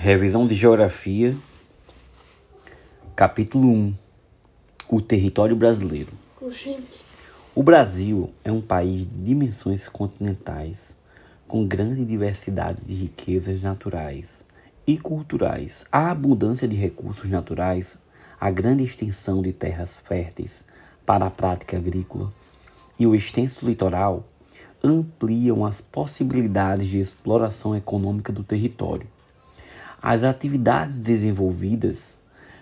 Revisão de Geografia, capítulo 1 O território brasileiro. O Brasil é um país de dimensões continentais, com grande diversidade de riquezas naturais e culturais. A abundância de recursos naturais, a grande extensão de terras férteis para a prática agrícola e o extenso litoral ampliam as possibilidades de exploração econômica do território. As atividades desenvolvidas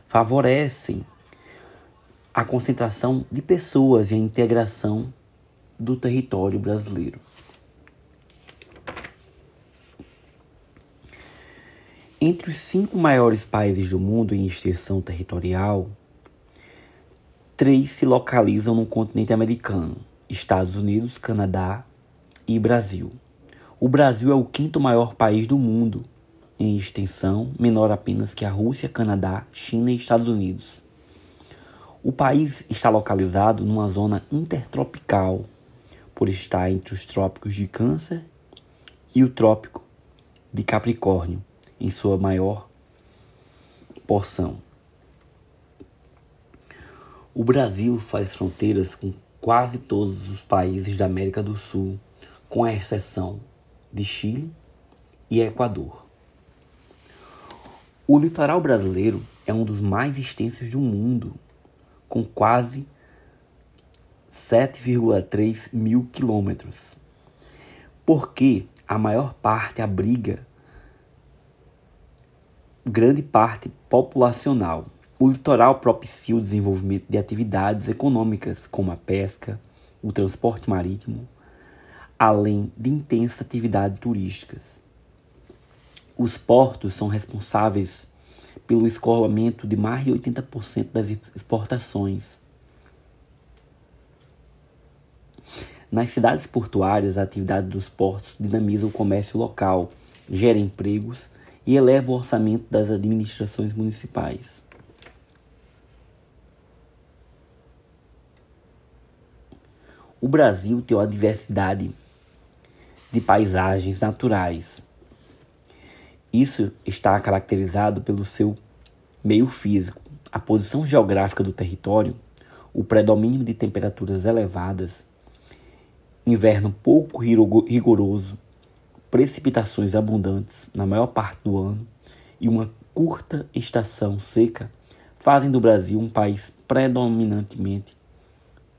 favorecem a concentração de pessoas e a integração do território brasileiro. Entre os cinco maiores países do mundo em extensão territorial, três se localizam no continente americano: Estados Unidos, Canadá e Brasil. O Brasil é o quinto maior país do mundo em extensão, menor apenas que a Rússia, Canadá, China e Estados Unidos. O país está localizado numa zona intertropical, por estar entre os trópicos de Câncer e o trópico de Capricórnio, em sua maior porção. O Brasil faz fronteiras com quase todos os países da América do Sul, com a exceção de Chile e Equador. O litoral brasileiro é um dos mais extensos do mundo com quase 7,3 mil quilômetros. Porque a maior parte abriga grande parte populacional. O litoral propicia o desenvolvimento de atividades econômicas, como a pesca, o transporte marítimo, além de intensas atividades turísticas. Os portos são responsáveis pelo escoamento de mais de 80% das exportações. Nas cidades portuárias, a atividade dos portos dinamiza o comércio local, gera empregos e eleva o orçamento das administrações municipais. O Brasil tem uma diversidade de paisagens naturais, isso está caracterizado pelo seu meio físico, a posição geográfica do território, o predomínio de temperaturas elevadas, inverno pouco rigoroso, precipitações abundantes na maior parte do ano e uma curta estação seca fazem do Brasil um país predominantemente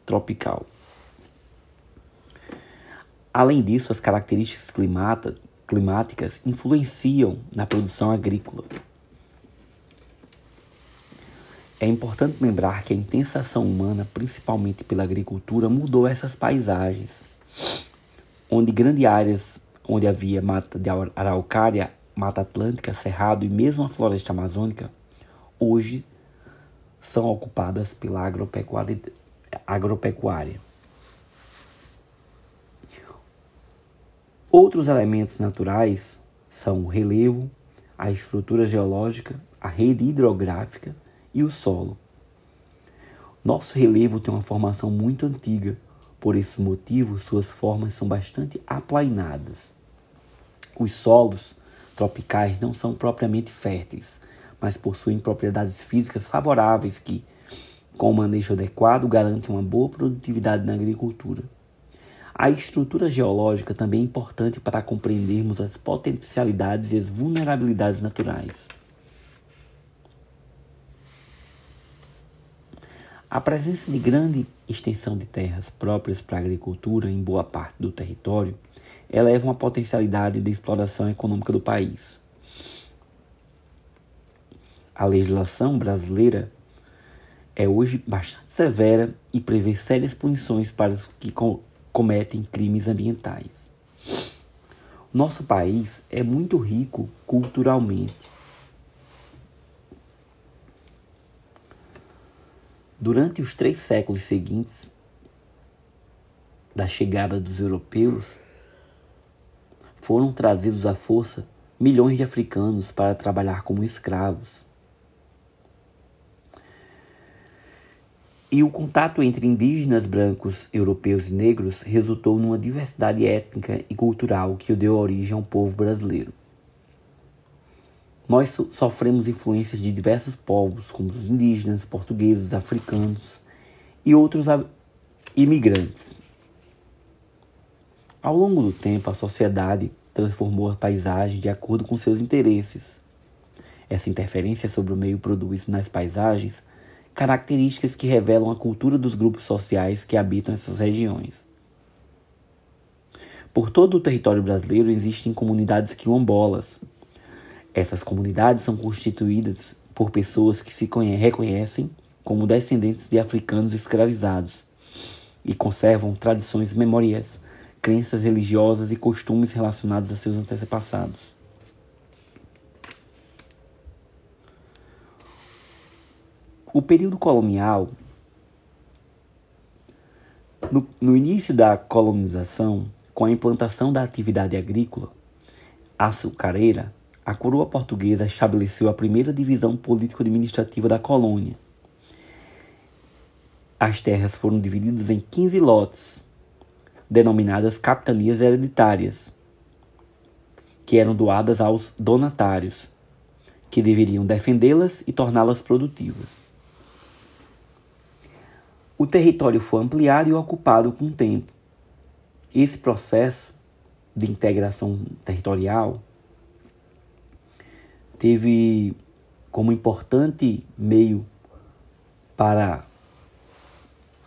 tropical. Além disso, as características climáticas influenciam na produção agrícola. É importante lembrar que a intensa ação humana, principalmente pela agricultura, mudou essas paisagens, onde grandes áreas onde havia mata de araucária, mata atlântica, cerrado e mesmo a floresta amazônica, hoje são ocupadas pela agropecuária. agropecuária. Outros elementos naturais são o relevo, a estrutura geológica, a rede hidrográfica e o solo. Nosso relevo tem uma formação muito antiga, por esse motivo, suas formas são bastante aplainadas. Os solos tropicais não são propriamente férteis, mas possuem propriedades físicas favoráveis que, com o manejo adequado, garantem uma boa produtividade na agricultura. A estrutura geológica também é importante para compreendermos as potencialidades e as vulnerabilidades naturais. A presença de grande extensão de terras próprias para a agricultura em boa parte do território eleva uma potencialidade de exploração econômica do país. A legislação brasileira é hoje bastante severa e prevê sérias punições para os que cometem crimes ambientais. Nosso país é muito rico culturalmente. Durante os três séculos seguintes da chegada dos europeus, foram trazidos à força milhões de africanos para trabalhar como escravos. E o contato entre indígenas brancos, europeus e negros resultou numa diversidade étnica e cultural que deu origem ao povo brasileiro. nós so sofremos influências de diversos povos, como os indígenas, portugueses, africanos e outros imigrantes. Ao longo do tempo, a sociedade transformou a paisagem de acordo com seus interesses. Essa interferência sobre o meio produz nas paisagens características que revelam a cultura dos grupos sociais que habitam essas regiões. Por todo o território brasileiro existem comunidades quilombolas. Essas comunidades são constituídas por pessoas que se reconhecem como descendentes de africanos escravizados e conservam tradições memoriais, crenças religiosas e costumes relacionados a seus antepassados. O período colonial, no, no início da colonização, com a implantação da atividade agrícola açucareira, a coroa portuguesa estabeleceu a primeira divisão político-administrativa da colônia. As terras foram divididas em 15 lotes, denominadas capitanias hereditárias, que eram doadas aos donatários, que deveriam defendê-las e torná-las produtivas. O território foi ampliado e ocupado com o tempo. Esse processo de integração territorial teve como importante meio para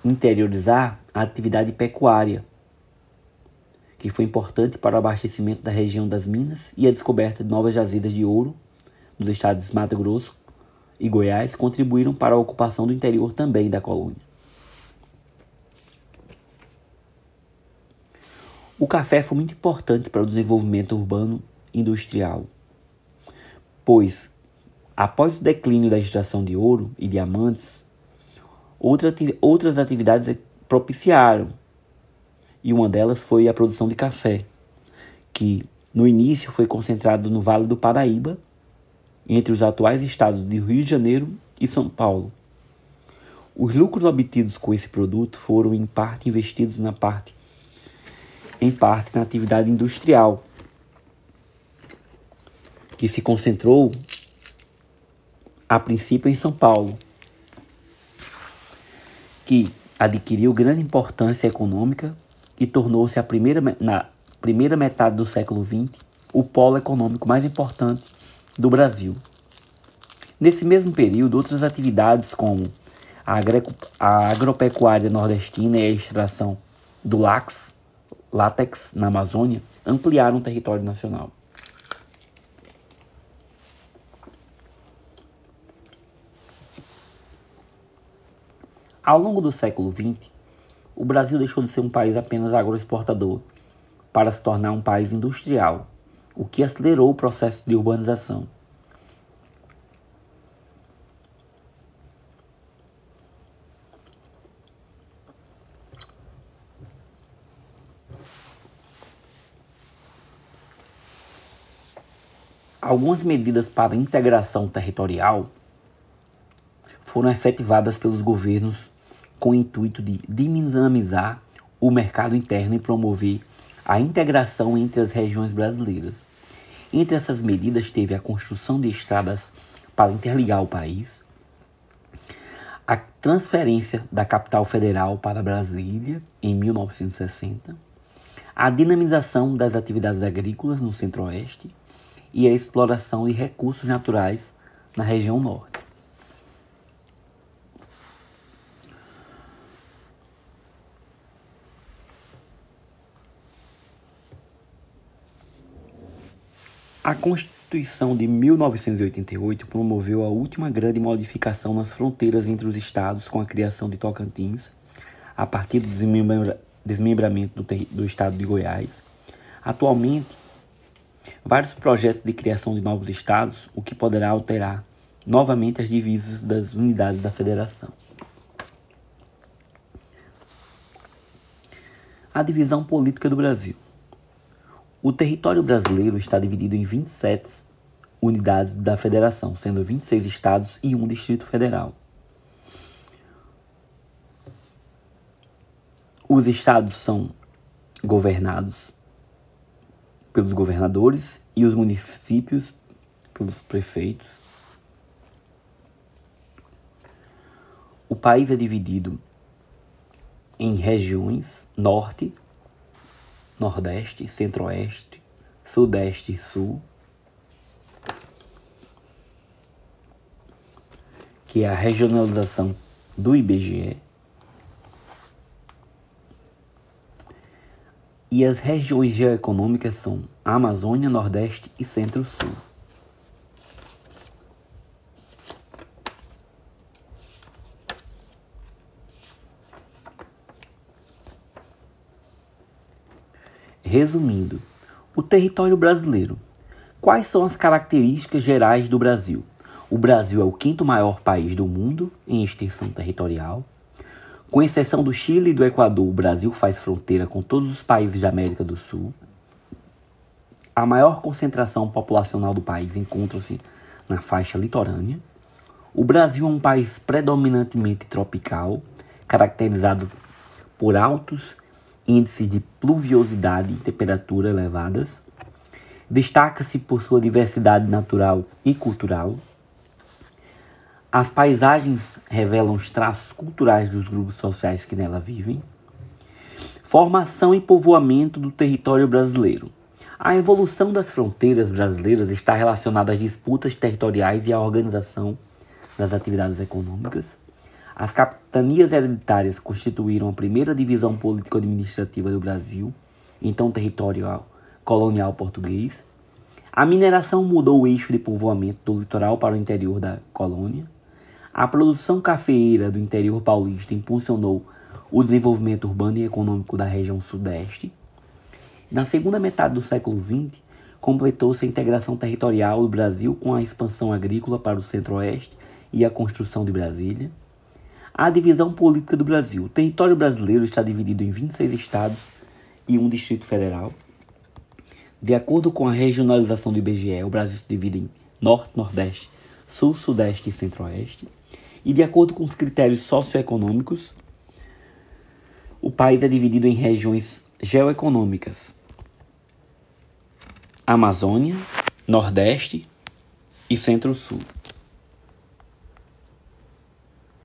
interiorizar a atividade pecuária, que foi importante para o abastecimento da região das Minas e a descoberta de novas jazidas de ouro nos estados de Mato Grosso e Goiás contribuíram para a ocupação do interior também da colônia. O café foi muito importante para o desenvolvimento urbano industrial, pois, após o declínio da extração de ouro e diamantes, outras atividades propiciaram, e uma delas foi a produção de café, que no início foi concentrado no Vale do Paraíba, entre os atuais estados de Rio de Janeiro e São Paulo. Os lucros obtidos com esse produto foram em parte investidos na parte em parte na atividade industrial, que se concentrou a princípio em São Paulo, que adquiriu grande importância econômica e tornou-se a primeira na primeira metade do século XX o polo econômico mais importante do Brasil. Nesse mesmo período, outras atividades como a agropecuária nordestina e a extração do lax látex na Amazônia ampliaram o território nacional. Ao longo do século XX, o Brasil deixou de ser um país apenas agroexportador para se tornar um país industrial, o que acelerou o processo de urbanização. Algumas medidas para integração territorial foram efetivadas pelos governos com o intuito de dinamizar o mercado interno e promover a integração entre as regiões brasileiras. Entre essas medidas teve a construção de estradas para interligar o país, a transferência da capital federal para Brasília em 1960, a dinamização das atividades agrícolas no Centro-Oeste e a exploração de recursos naturais na região norte. A Constituição de 1988 promoveu a última grande modificação nas fronteiras entre os estados com a criação de Tocantins, a partir do desmembramento do, do estado de Goiás. Atualmente, vários projetos de criação de novos estados, o que poderá alterar novamente as divisas das unidades da federação. A divisão política do Brasil. O território brasileiro está dividido em 27 unidades da federação, sendo 26 estados e um distrito federal. Os estados são governados pelos governadores e os municípios pelos prefeitos. O país é dividido em regiões norte, nordeste, centro-oeste, sudeste e sul, que é a regionalização do IBGE. E as regiões geoeconômicas são Amazônia, Nordeste e Centro-Sul. Resumindo, o território brasileiro. Quais são as características gerais do Brasil? O Brasil é o quinto maior país do mundo em extensão territorial. Com exceção do Chile e do Equador, o Brasil faz fronteira com todos os países da América do Sul. A maior concentração populacional do país encontra-se na faixa litorânea. O Brasil é um país predominantemente tropical, caracterizado por altos índices de pluviosidade e temperatura elevadas. Destaca-se por sua diversidade natural e cultural. As paisagens revelam os traços culturais dos grupos sociais que nela vivem. Formação e povoamento do território brasileiro. A evolução das fronteiras brasileiras está relacionada às disputas territoriais e à organização das atividades econômicas. As capitanias hereditárias constituíram a primeira divisão político-administrativa do Brasil, então território colonial português. A mineração mudou o eixo de povoamento do litoral para o interior da colônia. A produção cafeeira do interior paulista impulsionou o desenvolvimento urbano e econômico da região sudeste. Na segunda metade do século XX, completou-se a integração territorial do Brasil com a expansão agrícola para o centro-oeste e a construção de Brasília. A divisão política do Brasil. O território brasileiro está dividido em 26 estados e um distrito federal. De acordo com a regionalização do IBGE, o Brasil se divide em Norte, Nordeste, Sul, Sudeste e Centro-Oeste. E de acordo com os critérios socioeconômicos, o país é dividido em regiões geoeconômicas: Amazônia, Nordeste e Centro-Sul.